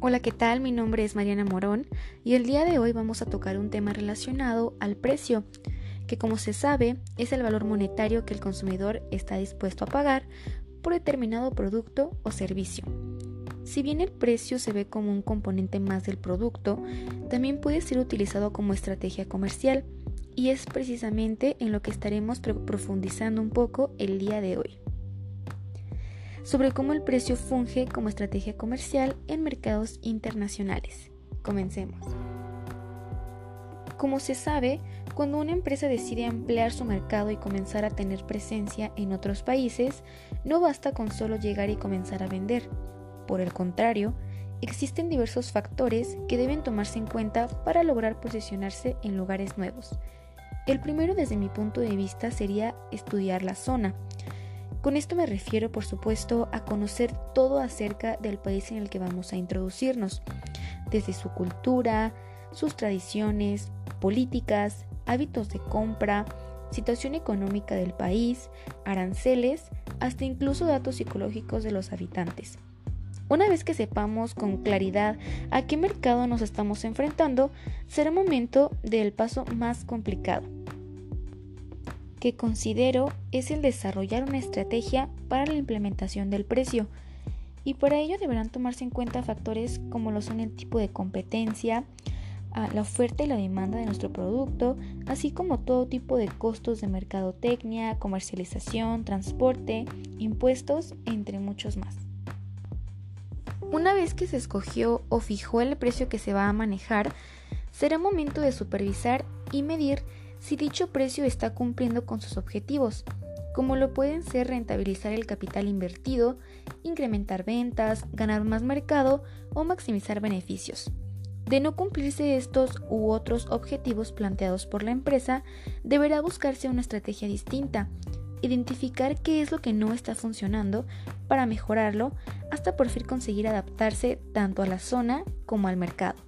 Hola, ¿qué tal? Mi nombre es Mariana Morón y el día de hoy vamos a tocar un tema relacionado al precio, que como se sabe es el valor monetario que el consumidor está dispuesto a pagar por determinado producto o servicio. Si bien el precio se ve como un componente más del producto, también puede ser utilizado como estrategia comercial y es precisamente en lo que estaremos profundizando un poco el día de hoy sobre cómo el precio funge como estrategia comercial en mercados internacionales. Comencemos. Como se sabe, cuando una empresa decide ampliar su mercado y comenzar a tener presencia en otros países, no basta con solo llegar y comenzar a vender. Por el contrario, existen diversos factores que deben tomarse en cuenta para lograr posicionarse en lugares nuevos. El primero desde mi punto de vista sería estudiar la zona, con esto me refiero, por supuesto, a conocer todo acerca del país en el que vamos a introducirnos, desde su cultura, sus tradiciones, políticas, hábitos de compra, situación económica del país, aranceles, hasta incluso datos psicológicos de los habitantes. Una vez que sepamos con claridad a qué mercado nos estamos enfrentando, será momento del paso más complicado, que considero es el desarrollar una estrategia para la implementación del precio y para ello deberán tomarse en cuenta factores como lo son el tipo de competencia, ah, la oferta y la demanda de nuestro producto, así como todo tipo de costos de mercadotecnia, comercialización, transporte, impuestos, entre muchos más. Una vez que se escogió o fijó el precio que se va a manejar, será momento de supervisar y medir si dicho precio está cumpliendo con sus objetivos, como lo pueden ser rentabilizar el capital invertido, incrementar ventas, ganar más mercado o maximizar beneficios. De no cumplirse estos u otros objetivos planteados por la empresa, deberá buscarse una estrategia distinta, identificar qué es lo que no está funcionando para mejorarlo hasta por fin conseguir adaptarse tanto a la zona como al mercado.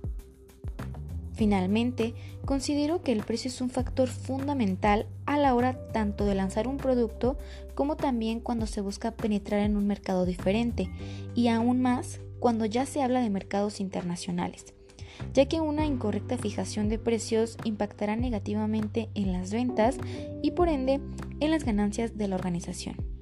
Finalmente, considero que el precio es un factor fundamental a la hora tanto de lanzar un producto como también cuando se busca penetrar en un mercado diferente y aún más cuando ya se habla de mercados internacionales, ya que una incorrecta fijación de precios impactará negativamente en las ventas y por ende en las ganancias de la organización.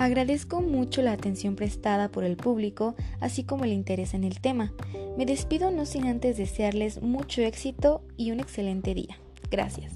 Agradezco mucho la atención prestada por el público, así como el interés en el tema. Me despido no sin antes desearles mucho éxito y un excelente día. Gracias.